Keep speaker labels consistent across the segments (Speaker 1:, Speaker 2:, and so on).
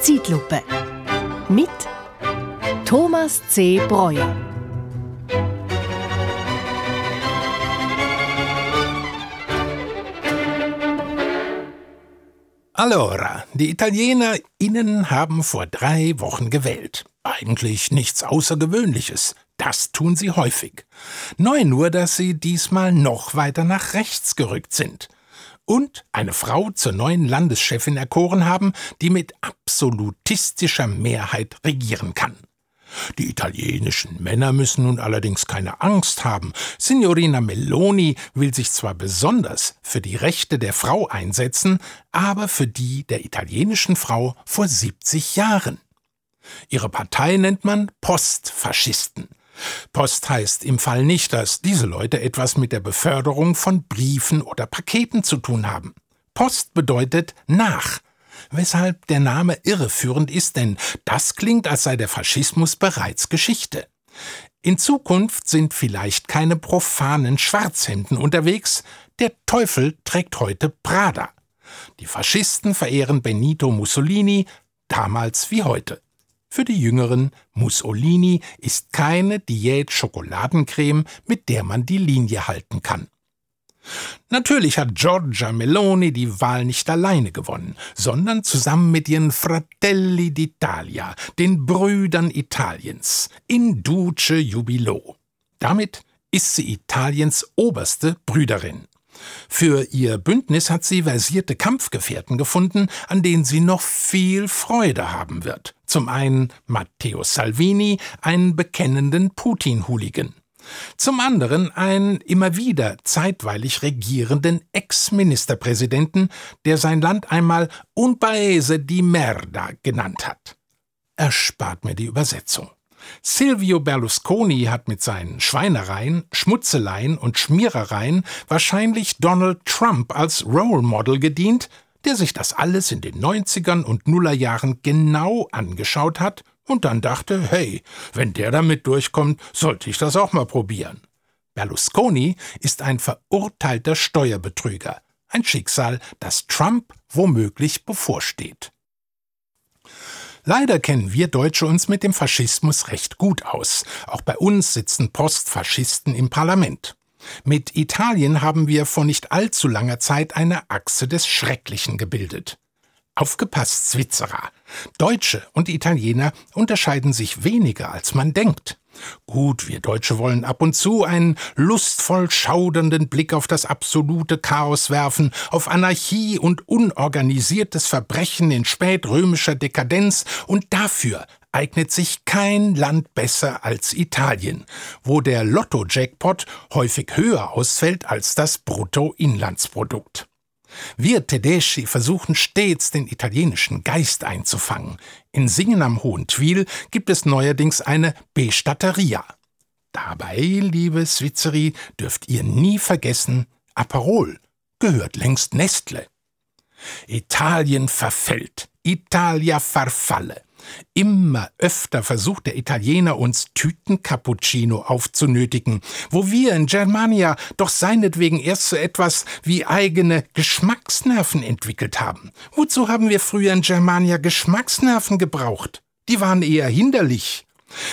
Speaker 1: Zeitlupe. Mit Thomas C. Breuer.
Speaker 2: Allora, die ItalienerInnen haben vor drei Wochen gewählt. Eigentlich nichts Außergewöhnliches. Das tun sie häufig. Neu nur, dass sie diesmal noch weiter nach rechts gerückt sind. Und eine Frau zur neuen Landeschefin erkoren haben, die mit absolutistischer Mehrheit regieren kann. Die italienischen Männer müssen nun allerdings keine Angst haben. Signorina Meloni will sich zwar besonders für die Rechte der Frau einsetzen, aber für die der italienischen Frau vor 70 Jahren. Ihre Partei nennt man Postfaschisten. Post heißt im Fall nicht, dass diese Leute etwas mit der Beförderung von Briefen oder Paketen zu tun haben. Post bedeutet nach, weshalb der Name irreführend ist, denn das klingt, als sei der Faschismus bereits Geschichte. In Zukunft sind vielleicht keine profanen Schwarzhemden unterwegs, der Teufel trägt heute Prada. Die Faschisten verehren Benito Mussolini, damals wie heute. Für die Jüngeren, Mussolini ist keine Diät-Schokoladencreme, mit der man die Linie halten kann. Natürlich hat Giorgia Meloni die Wahl nicht alleine gewonnen, sondern zusammen mit ihren Fratelli d'Italia, den Brüdern Italiens, in Duce Jubilo. Damit ist sie Italiens oberste Brüderin. Für ihr Bündnis hat sie versierte Kampfgefährten gefunden, an denen sie noch viel Freude haben wird. Zum einen Matteo Salvini, einen bekennenden Putin-Hooligan zum anderen einen immer wieder zeitweilig regierenden Ex-Ministerpräsidenten, der sein Land einmal Un Paese di Merda genannt hat. Erspart mir die Übersetzung. Silvio Berlusconi hat mit seinen Schweinereien, Schmutzeleien und Schmierereien wahrscheinlich Donald Trump als Role Model gedient, der sich das alles in den 90ern und Nullerjahren genau angeschaut hat und dann dachte, hey, wenn der damit durchkommt, sollte ich das auch mal probieren. Berlusconi ist ein verurteilter Steuerbetrüger, ein Schicksal, das Trump womöglich bevorsteht. Leider kennen wir Deutsche uns mit dem Faschismus recht gut aus. Auch bei uns sitzen Postfaschisten im Parlament. Mit Italien haben wir vor nicht allzu langer Zeit eine Achse des Schrecklichen gebildet. Aufgepasst, Zwitzerer. Deutsche und Italiener unterscheiden sich weniger, als man denkt. Gut, wir Deutsche wollen ab und zu einen lustvoll schaudernden Blick auf das absolute Chaos werfen, auf Anarchie und unorganisiertes Verbrechen in spätrömischer Dekadenz, und dafür eignet sich kein Land besser als Italien, wo der Lotto-Jackpot häufig höher ausfällt als das Bruttoinlandsprodukt. Wir Tedeschi versuchen stets, den italienischen Geist einzufangen. In Singen am Hohen Twil gibt es neuerdings eine Bestatteria. Dabei, liebe Svizzeri, dürft ihr nie vergessen, Aperol gehört längst Nestle. Italien verfällt, Italia farfalle. Immer öfter versucht der Italiener uns Tütencappuccino aufzunötigen, wo wir in Germania doch seinetwegen erst so etwas wie eigene Geschmacksnerven entwickelt haben. Wozu haben wir früher in Germania Geschmacksnerven gebraucht? Die waren eher hinderlich.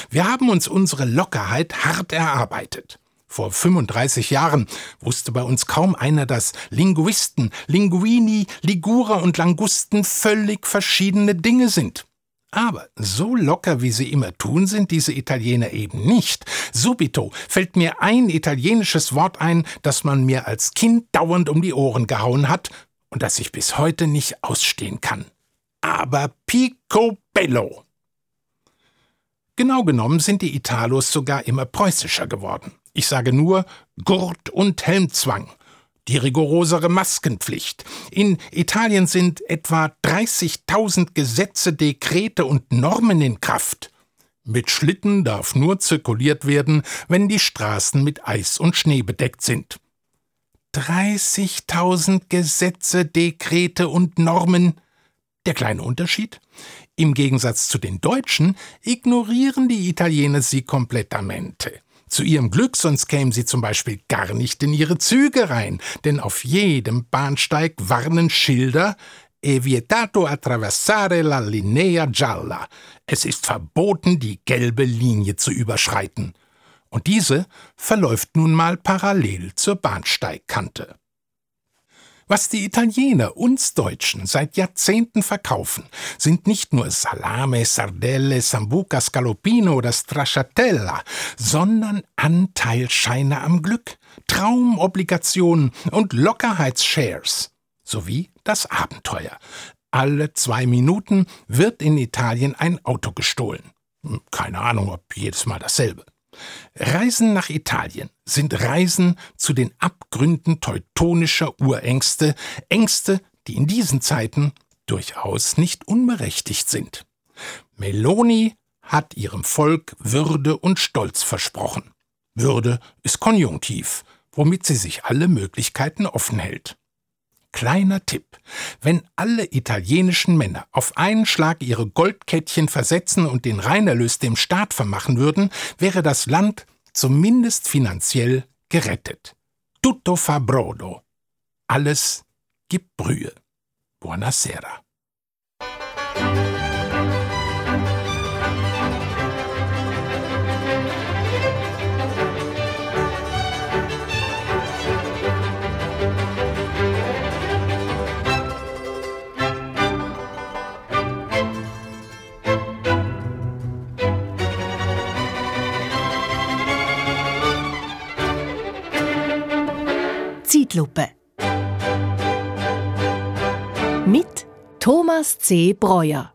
Speaker 2: Wir haben uns unsere Lockerheit hart erarbeitet. Vor 35 Jahren wusste bei uns kaum einer, dass Linguisten, Linguini, Ligura und Langusten völlig verschiedene Dinge sind. Aber so locker, wie sie immer tun, sind diese Italiener eben nicht. Subito fällt mir ein italienisches Wort ein, das man mir als Kind dauernd um die Ohren gehauen hat und das ich bis heute nicht ausstehen kann. Aber picobello. Genau genommen sind die Italos sogar immer preußischer geworden. Ich sage nur Gurt und Helmzwang die rigorosere Maskenpflicht. In Italien sind etwa 30.000 Gesetze, Dekrete und Normen in Kraft. Mit Schlitten darf nur zirkuliert werden, wenn die Straßen mit Eis und Schnee bedeckt sind. 30.000 Gesetze, Dekrete und Normen. Der kleine Unterschied? Im Gegensatz zu den Deutschen ignorieren die Italiener sie komplettamente. Zu ihrem Glück, sonst kämen sie zum Beispiel gar nicht in ihre Züge rein, denn auf jedem Bahnsteig warnen Schilder è vietato attraversare la linea gialla. Es ist verboten, die gelbe Linie zu überschreiten. Und diese verläuft nun mal parallel zur Bahnsteigkante. Was die Italiener uns Deutschen seit Jahrzehnten verkaufen, sind nicht nur Salame, Sardelle, Sambuca, Scaloppino oder Stracciatella, sondern Anteilscheine am Glück, Traumobligationen und Lockerheitsshares sowie das Abenteuer. Alle zwei Minuten wird in Italien ein Auto gestohlen. Hm, keine Ahnung, ob jedes Mal dasselbe. Reisen nach Italien sind Reisen zu den Abgründen teutonischer Urängste, Ängste, die in diesen Zeiten durchaus nicht unberechtigt sind. Meloni hat ihrem Volk Würde und Stolz versprochen. Würde ist Konjunktiv, womit sie sich alle Möglichkeiten offen hält. Kleiner Tipp. Wenn alle italienischen Männer auf einen Schlag ihre Goldkettchen versetzen und den Reinerlös dem Staat vermachen würden, wäre das Land zumindest finanziell gerettet. Tutto fa brodo. Alles gibt Brühe. Buonasera.
Speaker 1: Zeitlupe. Mit Thomas C. Breuer